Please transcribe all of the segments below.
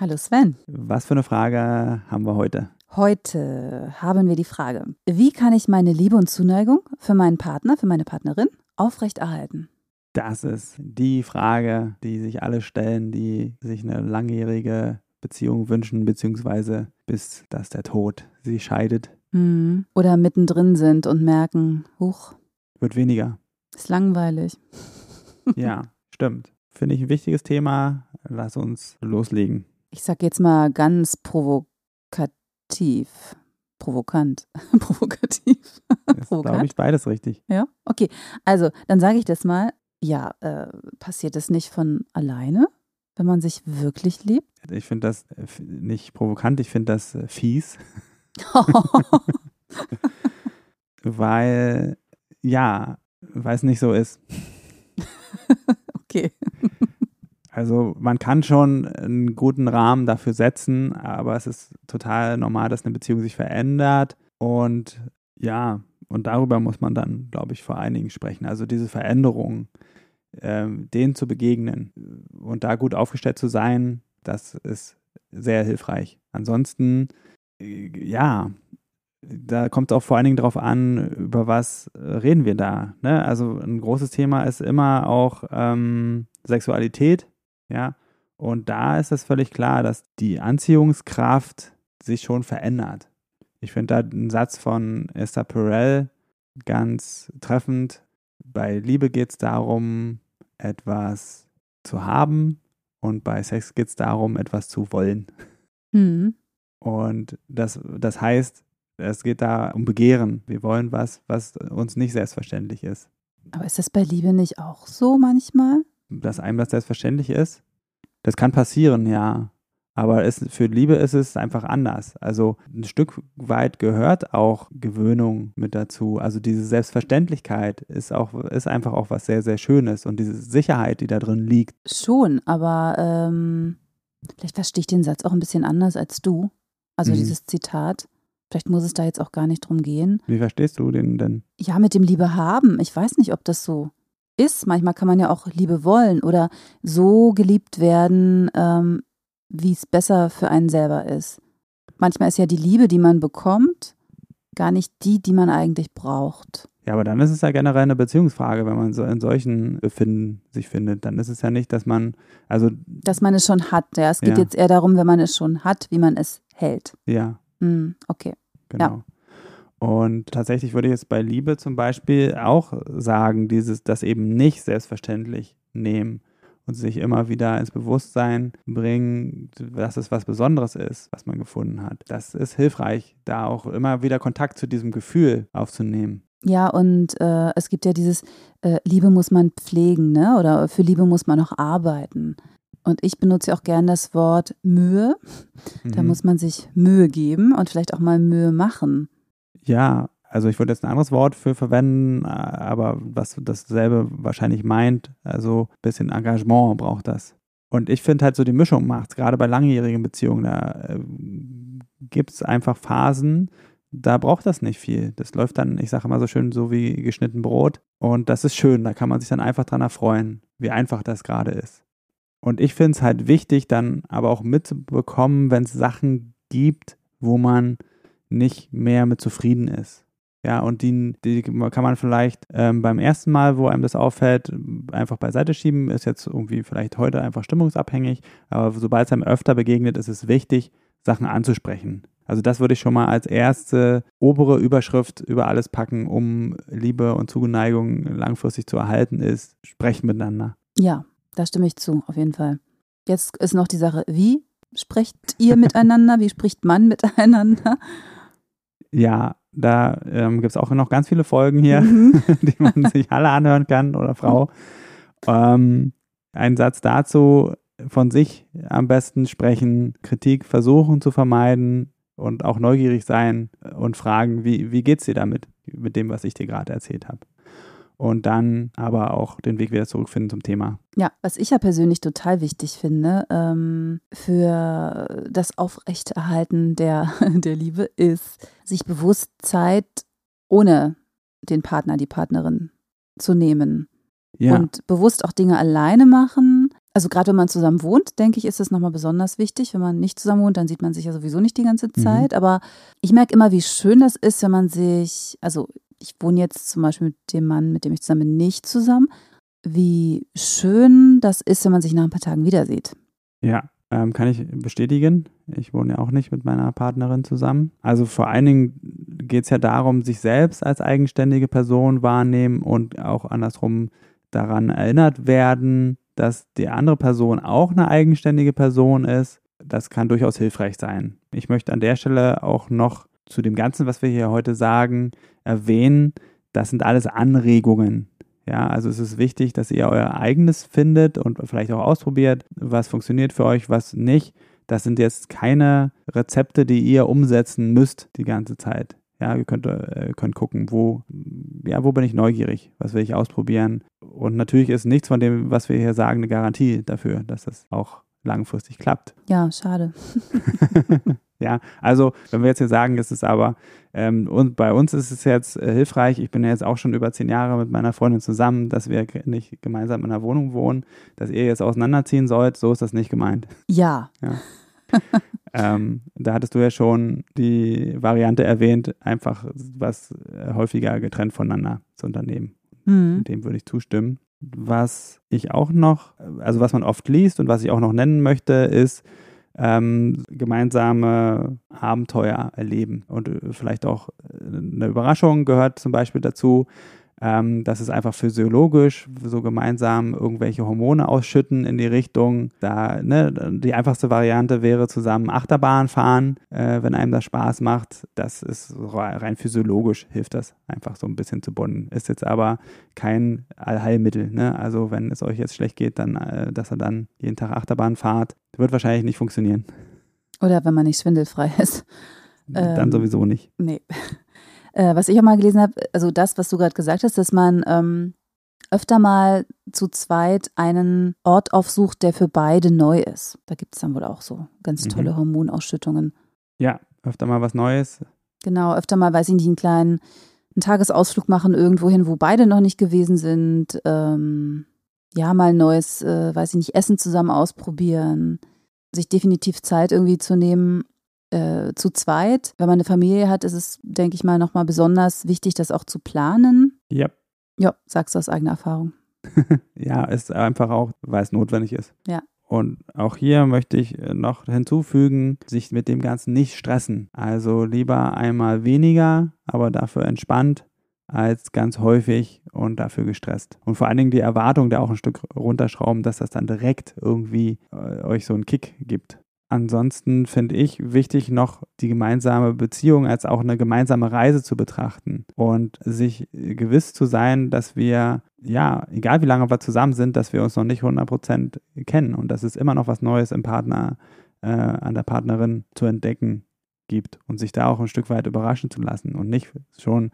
Hallo Sven. Was für eine Frage haben wir heute? Heute haben wir die Frage, wie kann ich meine Liebe und Zuneigung für meinen Partner, für meine Partnerin aufrechterhalten? Das ist die Frage, die sich alle stellen, die sich eine langjährige Beziehung wünschen, beziehungsweise bis dass der Tod sie scheidet. Mhm. Oder mittendrin sind und merken, huch. Wird weniger. Ist langweilig. ja, stimmt. Finde ich ein wichtiges Thema. Lass uns loslegen ich sag jetzt mal ganz provokativ. Provokant. Provokativ. Das glaube ich beides richtig. Ja, okay. Also, dann sage ich das mal. Ja, äh, passiert das nicht von alleine, wenn man sich wirklich liebt? Ich finde das äh, nicht provokant, ich finde das äh, fies. weil, ja, weil es nicht so ist. okay. Also man kann schon einen guten Rahmen dafür setzen, aber es ist total normal, dass eine Beziehung sich verändert. Und ja, und darüber muss man dann, glaube ich, vor allen Dingen sprechen. Also diese Veränderungen, äh, denen zu begegnen und da gut aufgestellt zu sein, das ist sehr hilfreich. Ansonsten, äh, ja, da kommt es auch vor allen Dingen darauf an, über was reden wir da. Ne? Also ein großes Thema ist immer auch ähm, Sexualität ja. Und da ist es völlig klar, dass die Anziehungskraft sich schon verändert. Ich finde da einen Satz von Esther Perel ganz treffend. Bei Liebe geht es darum, etwas zu haben und bei Sex geht es darum, etwas zu wollen. Mhm. Und das, das heißt, es geht da um Begehren. Wir wollen was, was uns nicht selbstverständlich ist. Aber ist das bei Liebe nicht auch so manchmal? Dass einem das selbstverständlich ist. Das kann passieren, ja. Aber es, für Liebe ist es einfach anders. Also ein Stück weit gehört auch Gewöhnung mit dazu. Also diese Selbstverständlichkeit ist auch ist einfach auch was sehr sehr Schönes und diese Sicherheit, die da drin liegt. Schon, aber ähm, vielleicht verstehe ich den Satz auch ein bisschen anders als du. Also mhm. dieses Zitat. Vielleicht muss es da jetzt auch gar nicht drum gehen. Wie verstehst du den denn? Ja, mit dem Liebe haben. Ich weiß nicht, ob das so ist. Manchmal kann man ja auch Liebe wollen oder so geliebt werden, ähm, wie es besser für einen selber ist. Manchmal ist ja die Liebe, die man bekommt, gar nicht die, die man eigentlich braucht. Ja, aber dann ist es ja generell eine Beziehungsfrage, wenn man so in solchen Befinden sich findet. Dann ist es ja nicht, dass man, also. Dass man es schon hat, ja. Es geht ja. jetzt eher darum, wenn man es schon hat, wie man es hält. Ja. Hm, okay. Genau. Ja. Und tatsächlich würde ich jetzt bei Liebe zum Beispiel auch sagen, dieses, das eben nicht selbstverständlich nehmen und sich immer wieder ins Bewusstsein bringen, dass es was Besonderes ist, was man gefunden hat. Das ist hilfreich, da auch immer wieder Kontakt zu diesem Gefühl aufzunehmen. Ja, und äh, es gibt ja dieses, äh, Liebe muss man pflegen, ne? Oder für Liebe muss man auch arbeiten. Und ich benutze auch gern das Wort Mühe. Mhm. Da muss man sich Mühe geben und vielleicht auch mal Mühe machen. Ja, also ich würde jetzt ein anderes Wort für verwenden, aber was dasselbe wahrscheinlich meint, also ein bisschen Engagement braucht das. Und ich finde halt so die Mischung macht es, gerade bei langjährigen Beziehungen, da äh, gibt es einfach Phasen, da braucht das nicht viel. Das läuft dann, ich sage immer so schön, so wie geschnitten Brot. Und das ist schön, da kann man sich dann einfach dran erfreuen, wie einfach das gerade ist. Und ich finde es halt wichtig, dann aber auch mitzubekommen, wenn es Sachen gibt, wo man nicht mehr mit zufrieden ist. Ja, und die, die kann man vielleicht ähm, beim ersten Mal, wo einem das auffällt, einfach beiseite schieben. Ist jetzt irgendwie vielleicht heute einfach stimmungsabhängig. Aber sobald es einem öfter begegnet, ist es wichtig, Sachen anzusprechen. Also das würde ich schon mal als erste obere Überschrift über alles packen, um Liebe und Zuneigung langfristig zu erhalten, ist sprechen miteinander. Ja, da stimme ich zu, auf jeden Fall. Jetzt ist noch die Sache, wie sprecht ihr miteinander? Wie spricht man miteinander? Ja, da ähm, gibt es auch noch ganz viele Folgen hier, mhm. die man sich alle anhören kann oder Frau. Ähm, ein Satz dazu, von sich am besten sprechen, Kritik versuchen zu vermeiden und auch neugierig sein und fragen, wie, wie geht's dir damit, mit dem, was ich dir gerade erzählt habe. Und dann aber auch den Weg wieder zurückfinden zum Thema. Ja, was ich ja persönlich total wichtig finde ähm, für das Aufrechterhalten der, der Liebe ist, sich bewusst Zeit ohne den Partner, die Partnerin zu nehmen. Ja. Und bewusst auch Dinge alleine machen. Also gerade wenn man zusammen wohnt, denke ich, ist das nochmal besonders wichtig. Wenn man nicht zusammen wohnt, dann sieht man sich ja sowieso nicht die ganze mhm. Zeit. Mhm. Aber ich merke immer, wie schön das ist, wenn man sich, also ich wohne jetzt zum Beispiel mit dem Mann, mit dem ich zusammen bin, nicht zusammen, wie schön das ist, wenn man sich nach ein paar Tagen wieder sieht. Ja, ähm, kann ich bestätigen. Ich wohne ja auch nicht mit meiner Partnerin zusammen. Also vor allen Dingen geht es ja darum, sich selbst als eigenständige Person wahrnehmen und auch andersrum daran erinnert werden, dass die andere Person auch eine eigenständige Person ist. Das kann durchaus hilfreich sein. Ich möchte an der Stelle auch noch zu dem Ganzen, was wir hier heute sagen, erwähnen, das sind alles Anregungen. Ja, also es ist wichtig, dass ihr euer eigenes findet und vielleicht auch ausprobiert, was funktioniert für euch, was nicht. Das sind jetzt keine Rezepte, die ihr umsetzen müsst die ganze Zeit. Ja, ihr könnt, äh, könnt gucken, wo, ja, wo bin ich neugierig, was will ich ausprobieren. Und natürlich ist nichts von dem, was wir hier sagen, eine Garantie dafür, dass das auch langfristig klappt. Ja, schade. ja, also wenn wir jetzt hier sagen, es ist aber, ähm, und bei uns ist es jetzt äh, hilfreich, ich bin ja jetzt auch schon über zehn Jahre mit meiner Freundin zusammen, dass wir nicht gemeinsam in einer Wohnung wohnen, dass ihr jetzt auseinanderziehen sollt, so ist das nicht gemeint. Ja. ja. ähm, da hattest du ja schon die Variante erwähnt, einfach was häufiger getrennt voneinander zu unternehmen. Mhm. Dem würde ich zustimmen. Was ich auch noch, also was man oft liest und was ich auch noch nennen möchte, ist ähm, gemeinsame Abenteuer erleben. Und äh, vielleicht auch äh, eine Überraschung gehört zum Beispiel dazu. Ähm, das ist einfach physiologisch, so gemeinsam irgendwelche Hormone ausschütten in die Richtung. Da, ne, die einfachste Variante wäre zusammen Achterbahn fahren, äh, wenn einem das Spaß macht. Das ist rein physiologisch, hilft das einfach so ein bisschen zu bonden. Ist jetzt aber kein Allheilmittel. Ne? Also wenn es euch jetzt schlecht geht, dann, äh, dass ihr dann jeden Tag Achterbahn fahrt, wird wahrscheinlich nicht funktionieren. Oder wenn man nicht schwindelfrei ist. Dann ähm, sowieso nicht. Nee. Äh, was ich auch mal gelesen habe, also das, was du gerade gesagt hast, dass man ähm, öfter mal zu zweit einen Ort aufsucht, der für beide neu ist. Da gibt es dann wohl auch so ganz mhm. tolle mhm. Hormonausschüttungen. Ja, öfter mal was Neues. Genau, öfter mal, weiß ich nicht, einen kleinen einen Tagesausflug machen irgendwo hin, wo beide noch nicht gewesen sind. Ähm, ja, mal ein neues, äh, weiß ich nicht, Essen zusammen ausprobieren. Sich definitiv Zeit irgendwie zu nehmen, äh, zu zweit. Wenn man eine Familie hat, ist es, denke ich mal, nochmal besonders wichtig, das auch zu planen. Ja. Ja, sagst du aus eigener Erfahrung. ja, ist einfach auch, weil es notwendig ist. Ja. Und auch hier möchte ich äh, noch hinzufügen, sich mit dem Ganzen nicht stressen. Also lieber einmal weniger, aber dafür entspannt, als ganz häufig und dafür gestresst. Und vor allen Dingen die Erwartung da auch ein Stück runterschrauben, dass das dann direkt irgendwie äh, euch so einen Kick gibt. Ansonsten finde ich wichtig, noch die gemeinsame Beziehung als auch eine gemeinsame Reise zu betrachten und sich gewiss zu sein, dass wir, ja, egal wie lange wir zusammen sind, dass wir uns noch nicht 100% kennen und dass es immer noch was Neues im Partner, äh, an der Partnerin zu entdecken gibt und sich da auch ein Stück weit überraschen zu lassen und nicht schon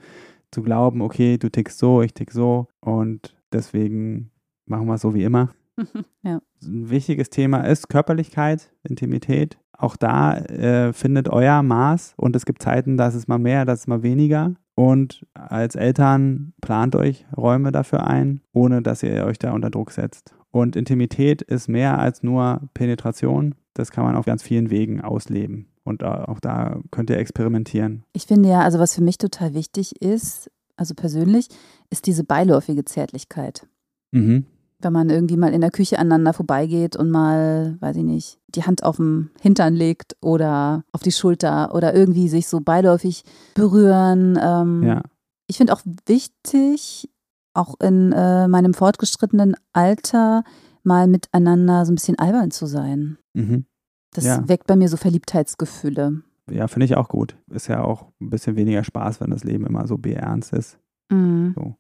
zu glauben, okay, du tickst so, ich tick so und deswegen machen wir es so wie immer. ja. Ein wichtiges Thema ist Körperlichkeit, Intimität. Auch da äh, findet euer Maß und es gibt Zeiten, da ist es mal mehr, da ist es mal weniger. Und als Eltern plant euch Räume dafür ein, ohne dass ihr euch da unter Druck setzt. Und Intimität ist mehr als nur Penetration. Das kann man auf ganz vielen Wegen ausleben. Und auch da könnt ihr experimentieren. Ich finde ja, also was für mich total wichtig ist, also persönlich, ist diese beiläufige Zärtlichkeit. Mhm wenn man irgendwie mal in der Küche aneinander vorbeigeht und mal, weiß ich nicht, die Hand auf den Hintern legt oder auf die Schulter oder irgendwie sich so beiläufig berühren. Ähm, ja. Ich finde auch wichtig, auch in äh, meinem fortgeschrittenen Alter mal miteinander so ein bisschen albern zu sein. Mhm. Das ja. weckt bei mir so Verliebtheitsgefühle. Ja, finde ich auch gut. Ist ja auch ein bisschen weniger Spaß, wenn das Leben immer so beernst ist. Mhm. So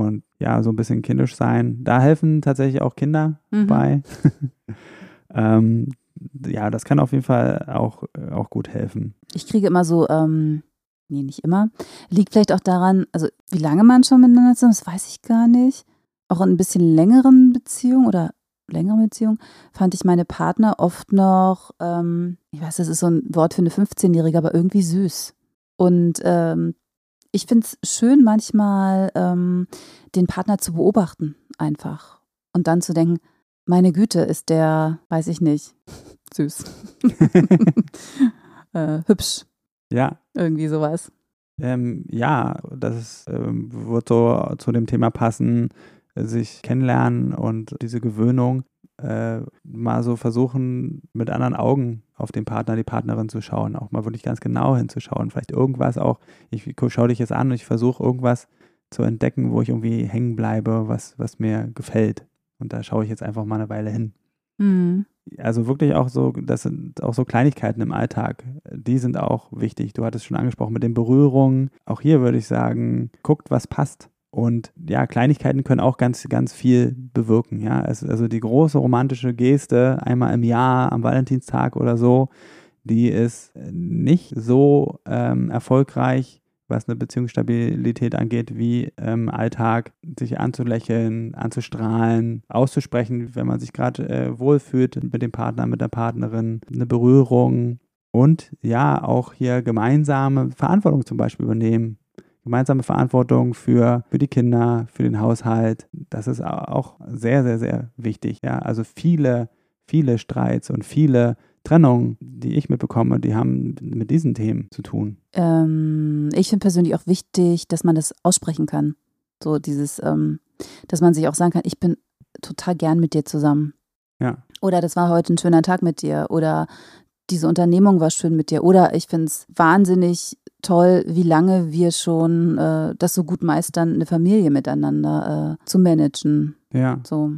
und ja, so ein bisschen kindisch sein. Da helfen tatsächlich auch Kinder mhm. bei. Ähm, ja, das kann auf jeden Fall auch, auch gut helfen. Ich kriege immer so, ähm, nee, nicht immer. Liegt vielleicht auch daran, also wie lange man schon miteinander zusammen ist, das weiß ich gar nicht. Auch in ein bisschen längeren Beziehungen oder längeren Beziehungen fand ich meine Partner oft noch, ähm, ich weiß, das ist so ein Wort für eine 15-Jährige, aber irgendwie süß. Und ähm, ich finde es schön, manchmal ähm, den Partner zu beobachten, einfach. Und dann zu denken, meine Güte, ist der, weiß ich nicht, süß. äh, hübsch. Ja. Irgendwie sowas. Ähm, ja, das ähm, wird so zu dem Thema passen, sich kennenlernen und diese Gewöhnung äh, mal so versuchen, mit anderen Augen auf den Partner, die Partnerin zu schauen, auch mal wirklich ganz genau hinzuschauen. Vielleicht irgendwas auch, ich schaue dich jetzt an und ich versuche irgendwas zu entdecken, wo ich irgendwie hängen bleibe, was, was mir gefällt. Und da schaue ich jetzt einfach mal eine Weile hin. Mhm. Also wirklich auch so, das sind auch so Kleinigkeiten im Alltag, die sind auch wichtig. Du hattest schon angesprochen mit den Berührungen. Auch hier würde ich sagen, guckt, was passt. Und ja, Kleinigkeiten können auch ganz, ganz viel bewirken. Ja, also die große romantische Geste einmal im Jahr am Valentinstag oder so, die ist nicht so ähm, erfolgreich, was eine Beziehungsstabilität angeht, wie im Alltag sich anzulächeln, anzustrahlen, auszusprechen, wenn man sich gerade äh, wohlfühlt mit dem Partner, mit der Partnerin, eine Berührung und ja, auch hier gemeinsame Verantwortung zum Beispiel übernehmen gemeinsame Verantwortung für, für die Kinder, für den Haushalt. Das ist auch sehr, sehr, sehr wichtig. Ja, also viele, viele Streits und viele Trennungen, die ich mitbekomme, die haben mit diesen Themen zu tun. Ähm, ich finde persönlich auch wichtig, dass man das aussprechen kann. So dieses, ähm, dass man sich auch sagen kann, ich bin total gern mit dir zusammen. Ja. Oder das war heute ein schöner Tag mit dir. Oder diese Unternehmung war schön mit dir. Oder ich finde es wahnsinnig toll, wie lange wir schon äh, das so gut meistern, eine Familie miteinander äh, zu managen. Ja. So.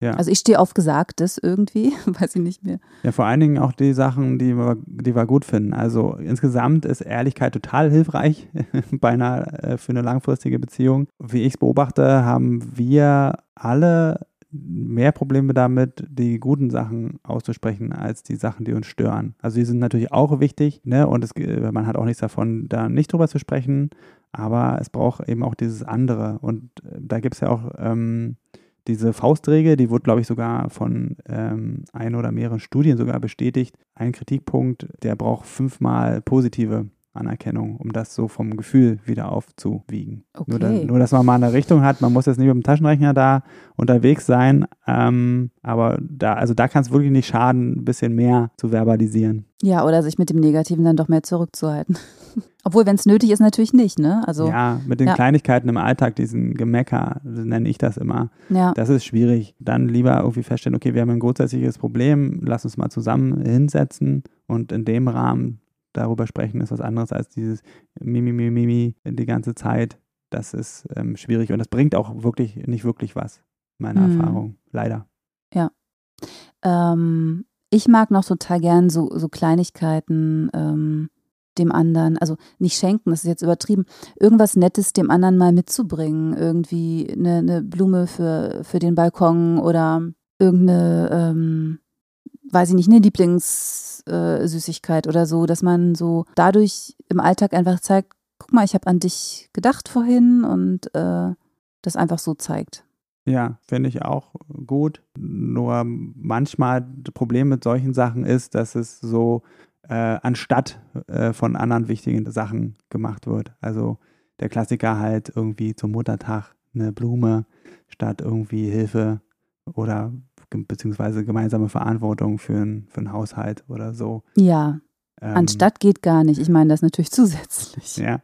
Ja. Also ich stehe auf Gesagtes irgendwie, weiß ich nicht mehr. Ja, vor allen Dingen auch die Sachen, die wir, die wir gut finden. Also insgesamt ist Ehrlichkeit total hilfreich bei einer, äh, für eine langfristige Beziehung. Wie ich es beobachte, haben wir alle mehr Probleme damit, die guten Sachen auszusprechen, als die Sachen, die uns stören. Also die sind natürlich auch wichtig, ne? Und es, man hat auch nichts davon, da nicht drüber zu sprechen, aber es braucht eben auch dieses andere. Und äh, da gibt es ja auch ähm, diese Faustregel, die wurde, glaube ich, sogar von ähm, ein oder mehreren Studien sogar bestätigt. Ein Kritikpunkt, der braucht fünfmal positive Anerkennung, um das so vom Gefühl wieder aufzuwiegen. Okay. Nur, da, nur, dass man mal eine Richtung hat, man muss jetzt nicht mit dem Taschenrechner da unterwegs sein, ähm, aber da, also da kann es wirklich nicht schaden, ein bisschen mehr zu verbalisieren. Ja, oder sich mit dem Negativen dann doch mehr zurückzuhalten. Obwohl, wenn es nötig ist, natürlich nicht, ne? Also, ja, mit den ja. Kleinigkeiten im Alltag, diesen Gemecker, nenne ich das immer. Ja. Das ist schwierig. Dann lieber irgendwie feststellen, okay, wir haben ein grundsätzliches Problem, lass uns mal zusammen hinsetzen und in dem Rahmen darüber sprechen ist was anderes als dieses Mimi, Mimi, Mimi die ganze Zeit. Das ist ähm, schwierig und das bringt auch wirklich nicht wirklich was, meiner mhm. Erfahrung. Leider. Ja. Ähm, ich mag noch total gern so, so Kleinigkeiten ähm, dem anderen, also nicht schenken, das ist jetzt übertrieben, irgendwas Nettes dem anderen mal mitzubringen. Irgendwie eine, eine Blume für, für den Balkon oder irgendeine, ähm, weiß ich nicht, eine Lieblingssüßigkeit äh, oder so, dass man so dadurch im Alltag einfach zeigt, guck mal, ich habe an dich gedacht vorhin und äh, das einfach so zeigt. Ja, finde ich auch gut. Nur manchmal das Problem mit solchen Sachen ist, dass es so äh, anstatt äh, von anderen wichtigen Sachen gemacht wird. Also der Klassiker halt irgendwie zum Muttertag eine Blume statt irgendwie Hilfe oder beziehungsweise gemeinsame Verantwortung für, ein, für einen Haushalt oder so. Ja, ähm, anstatt geht gar nicht. Ich meine das natürlich zusätzlich. Ja,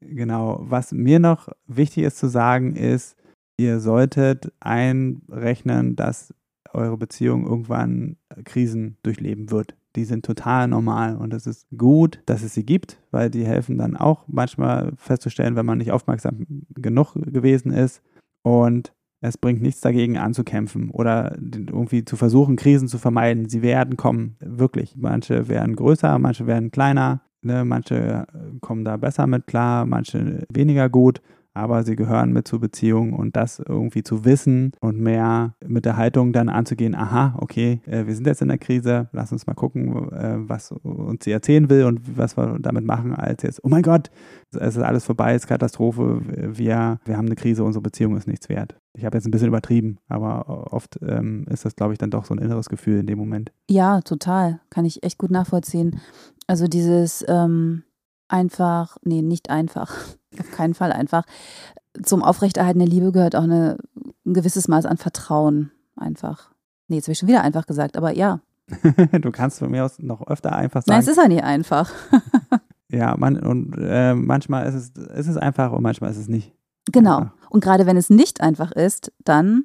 genau. Was mir noch wichtig ist zu sagen, ist, ihr solltet einrechnen, dass eure Beziehung irgendwann Krisen durchleben wird. Die sind total normal und es ist gut, dass es sie gibt, weil die helfen dann auch manchmal festzustellen, wenn man nicht aufmerksam genug gewesen ist. Und es bringt nichts dagegen anzukämpfen oder irgendwie zu versuchen, Krisen zu vermeiden. Sie werden kommen, wirklich. Manche werden größer, manche werden kleiner, ne? manche kommen da besser mit klar, manche weniger gut. Aber sie gehören mit zur Beziehung und das irgendwie zu wissen und mehr mit der Haltung dann anzugehen, aha, okay, äh, wir sind jetzt in der Krise, lass uns mal gucken, äh, was uns sie erzählen will und was wir damit machen, als jetzt, oh mein Gott, es ist alles vorbei, es ist Katastrophe, wir, wir haben eine Krise, unsere Beziehung ist nichts wert. Ich habe jetzt ein bisschen übertrieben, aber oft ähm, ist das, glaube ich, dann doch so ein inneres Gefühl in dem Moment. Ja, total. Kann ich echt gut nachvollziehen. Also dieses ähm, einfach, nee, nicht einfach, auf keinen Fall einfach. Zum Aufrechterhalten der Liebe gehört auch eine, ein gewisses Maß an Vertrauen. Einfach. Nee, jetzt habe ich schon wieder einfach gesagt, aber ja. du kannst von mir aus noch öfter einfach sagen. Nein, es ist ja nicht einfach. ja, man, und äh, manchmal ist es, ist es einfach und manchmal ist es nicht. Genau. Einfach. Und gerade wenn es nicht einfach ist, dann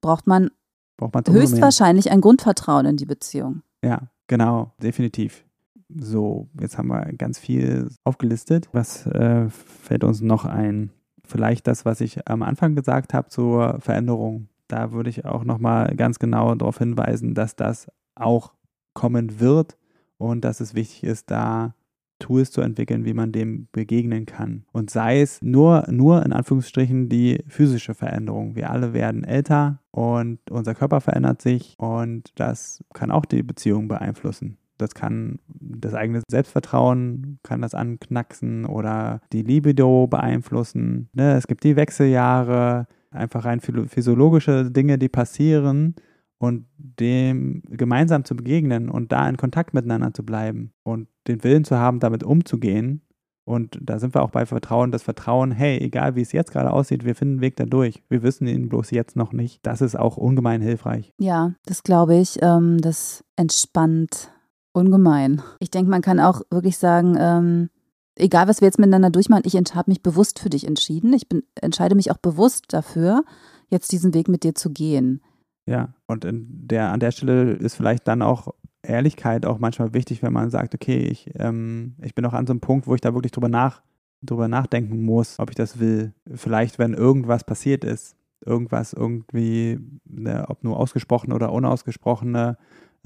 braucht man, braucht man höchstwahrscheinlich ein Grundvertrauen in die Beziehung. Ja, genau, definitiv. So, jetzt haben wir ganz viel aufgelistet. Was äh, fällt uns noch ein? Vielleicht das, was ich am Anfang gesagt habe zur Veränderung. Da würde ich auch nochmal ganz genau darauf hinweisen, dass das auch kommen wird und dass es wichtig ist, da Tools zu entwickeln, wie man dem begegnen kann. Und sei es nur, nur in Anführungsstrichen die physische Veränderung. Wir alle werden älter und unser Körper verändert sich und das kann auch die Beziehung beeinflussen. Das kann das eigene Selbstvertrauen, kann das anknacksen oder die Libido beeinflussen. Ne? Es gibt die Wechseljahre, einfach rein physiologische Dinge, die passieren und dem gemeinsam zu begegnen und da in Kontakt miteinander zu bleiben und den Willen zu haben, damit umzugehen. Und da sind wir auch bei Vertrauen, das Vertrauen, hey, egal wie es jetzt gerade aussieht, wir finden einen Weg da durch. Wir wissen ihn bloß jetzt noch nicht. Das ist auch ungemein hilfreich. Ja, das glaube ich. Ähm, das entspannt ungemein. Ich denke, man kann auch wirklich sagen, ähm, egal was wir jetzt miteinander durchmachen, ich habe mich bewusst für dich entschieden. Ich bin, entscheide mich auch bewusst dafür, jetzt diesen Weg mit dir zu gehen. Ja, und der, an der Stelle ist vielleicht dann auch Ehrlichkeit auch manchmal wichtig, wenn man sagt, okay, ich, ähm, ich bin auch an so einem Punkt, wo ich da wirklich drüber, nach, drüber nachdenken muss, ob ich das will. Vielleicht, wenn irgendwas passiert ist, irgendwas irgendwie, ne, ob nur ausgesprochene oder unausgesprochene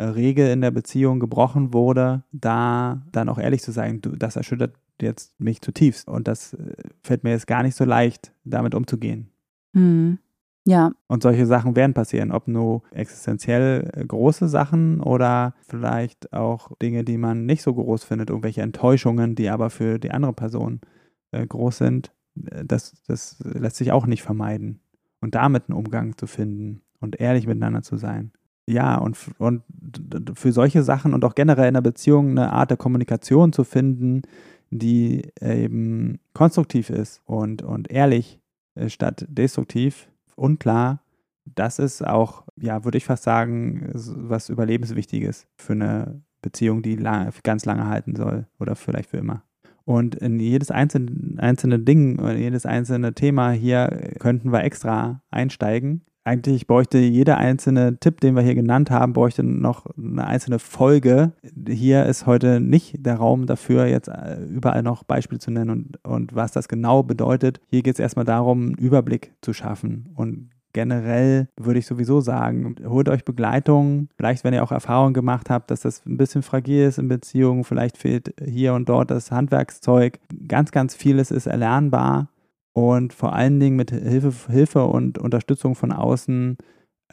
Regel in der Beziehung gebrochen wurde, da dann auch ehrlich zu sein, du, das erschüttert jetzt mich zutiefst und das äh, fällt mir jetzt gar nicht so leicht, damit umzugehen. Hm. Ja. Und solche Sachen werden passieren, ob nur existenziell äh, große Sachen oder vielleicht auch Dinge, die man nicht so groß findet, irgendwelche Enttäuschungen, die aber für die andere Person äh, groß sind. Äh, das, das lässt sich auch nicht vermeiden. Und damit einen Umgang zu finden und ehrlich miteinander zu sein. Ja, und, und für solche Sachen und auch generell in der Beziehung eine Art der Kommunikation zu finden, die eben konstruktiv ist und, und ehrlich statt destruktiv, unklar. Das ist auch, ja, würde ich fast sagen, was Überlebenswichtiges für eine Beziehung, die lang, ganz lange halten soll oder vielleicht für immer. Und in jedes einzelne, einzelne Ding oder jedes einzelne Thema hier könnten wir extra einsteigen. Eigentlich bräuchte jeder einzelne Tipp, den wir hier genannt haben, bräuchte noch eine einzelne Folge. Hier ist heute nicht der Raum dafür, jetzt äh, überall noch Beispiele zu nennen und, und was das genau bedeutet. Hier geht es erstmal darum, einen Überblick zu schaffen und generell würde ich sowieso sagen, holt euch Begleitung. Vielleicht, wenn ihr auch Erfahrungen gemacht habt, dass das ein bisschen fragil ist in Beziehungen, vielleicht fehlt hier und dort das Handwerkszeug. Ganz, ganz vieles ist erlernbar und vor allen Dingen mit Hilfe, Hilfe und Unterstützung von außen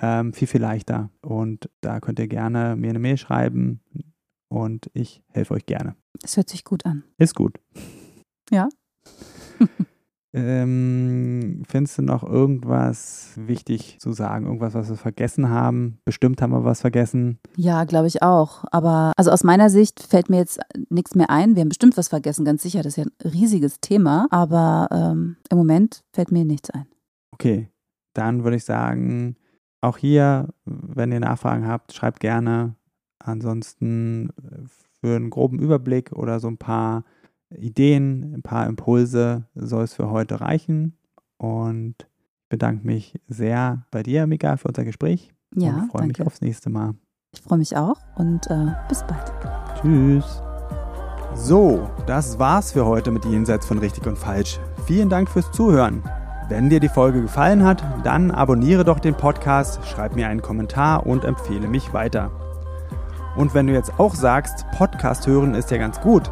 ähm, viel, viel leichter. Und da könnt ihr gerne mir eine Mail schreiben und ich helfe euch gerne. Das hört sich gut an. Ist gut. Ja. Ähm, findest du noch irgendwas wichtig zu sagen? Irgendwas, was wir vergessen haben? Bestimmt haben wir was vergessen. Ja, glaube ich auch. Aber also aus meiner Sicht fällt mir jetzt nichts mehr ein. Wir haben bestimmt was vergessen, ganz sicher. Das ist ja ein riesiges Thema. Aber ähm, im Moment fällt mir nichts ein. Okay, dann würde ich sagen, auch hier, wenn ihr Nachfragen habt, schreibt gerne. Ansonsten äh, für einen groben Überblick oder so ein paar Ideen, ein paar Impulse soll es für heute reichen. Und ich bedanke mich sehr bei dir, Mika, für unser Gespräch. Ja. Und freue mich aufs nächste Mal. Ich freue mich auch und äh, bis bald. Tschüss. So, das war's für heute mit Jenseits von Richtig und Falsch. Vielen Dank fürs Zuhören. Wenn dir die Folge gefallen hat, dann abonniere doch den Podcast, schreib mir einen Kommentar und empfehle mich weiter. Und wenn du jetzt auch sagst, Podcast hören ist ja ganz gut,